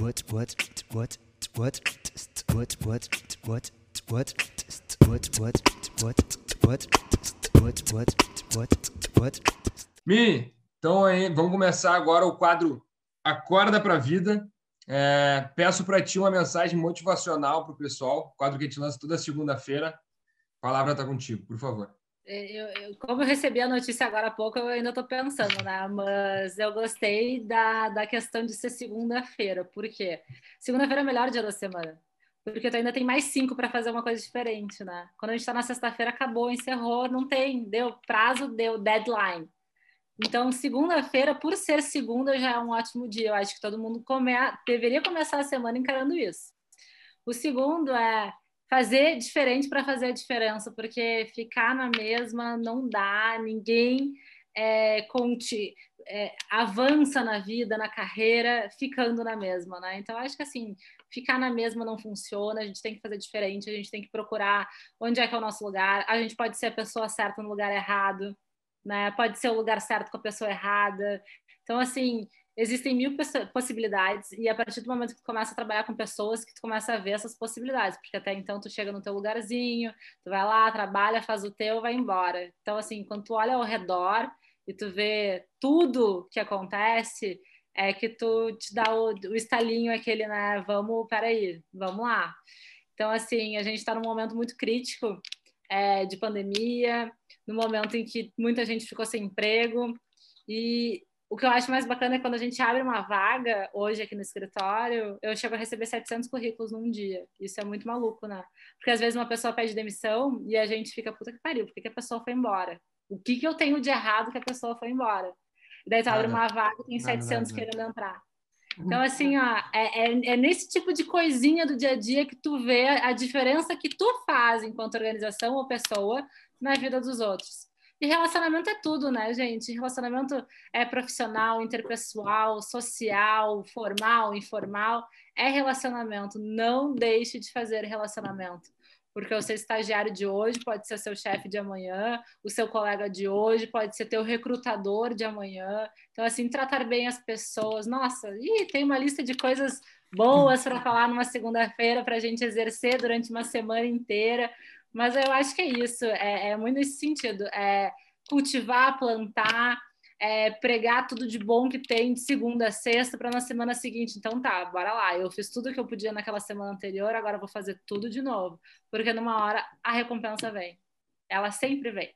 what what what what what what what what what what what what what what Mi, então aí, vamos começar agora o quadro Acorda para a Vida. É, peço para ti uma mensagem motivacional para o pessoal, quadro que a gente lança toda segunda-feira. A palavra está contigo, por favor. Eu, eu, como eu recebi a notícia agora há pouco, eu ainda estou pensando, né? Mas eu gostei da, da questão de ser segunda-feira. Por quê? Segunda-feira é o melhor dia da semana. Porque tu ainda tem mais cinco para fazer uma coisa diferente, né? Quando a gente está na sexta-feira, acabou, encerrou, não tem, deu prazo, deu deadline. Então, segunda-feira, por ser segunda, já é um ótimo dia. Eu acho que todo mundo come... deveria começar a semana encarando isso. O segundo é fazer diferente para fazer a diferença, porque ficar na mesma não dá, ninguém é, conte, é, avança na vida, na carreira, ficando na mesma, né? Então, acho que assim, ficar na mesma não funciona, a gente tem que fazer diferente, a gente tem que procurar onde é que é o nosso lugar, a gente pode ser a pessoa certa no lugar errado, né? Pode ser o lugar certo com a pessoa errada. Então, assim, existem mil possibilidades e a partir do momento que tu começa a trabalhar com pessoas que tu começa a ver essas possibilidades, porque até então tu chega no teu lugarzinho, tu vai lá, trabalha, faz o teu, vai embora. Então assim, quando tu olha ao redor e tu vê tudo que acontece, é que tu te dá o, o estalinho aquele, né, vamos, peraí, vamos lá. Então assim, a gente está num momento muito crítico é, de pandemia, no momento em que muita gente ficou sem emprego e o que eu acho mais bacana é quando a gente abre uma vaga hoje aqui no escritório, eu chego a receber 700 currículos num dia. Isso é muito maluco, né? Porque às vezes uma pessoa pede demissão e a gente fica, puta que pariu, por que, que a pessoa foi embora? O que, que eu tenho de errado que a pessoa foi embora? E daí tu abre uma vaga e tem 700 querendo entrar. Então, assim, ó, é, é, é, nesse tipo de coisinha do dia a dia que tu vê a diferença que tu faz enquanto organização ou pessoa na vida dos outros. E relacionamento é tudo, né, gente? Relacionamento é profissional, interpessoal, social, formal, informal. É relacionamento. Não deixe de fazer relacionamento. Porque o seu estagiário de hoje pode ser seu chefe de amanhã, o seu colega de hoje pode ser teu recrutador de amanhã. Então, assim, tratar bem as pessoas. Nossa, e tem uma lista de coisas boas para falar numa segunda-feira para a gente exercer durante uma semana inteira. Mas eu acho que é isso, é, é muito nesse sentido. É cultivar, plantar, é, pregar tudo de bom que tem de segunda a sexta para na semana seguinte. Então tá, bora lá. Eu fiz tudo que eu podia naquela semana anterior, agora vou fazer tudo de novo. Porque numa hora a recompensa vem. Ela sempre vem.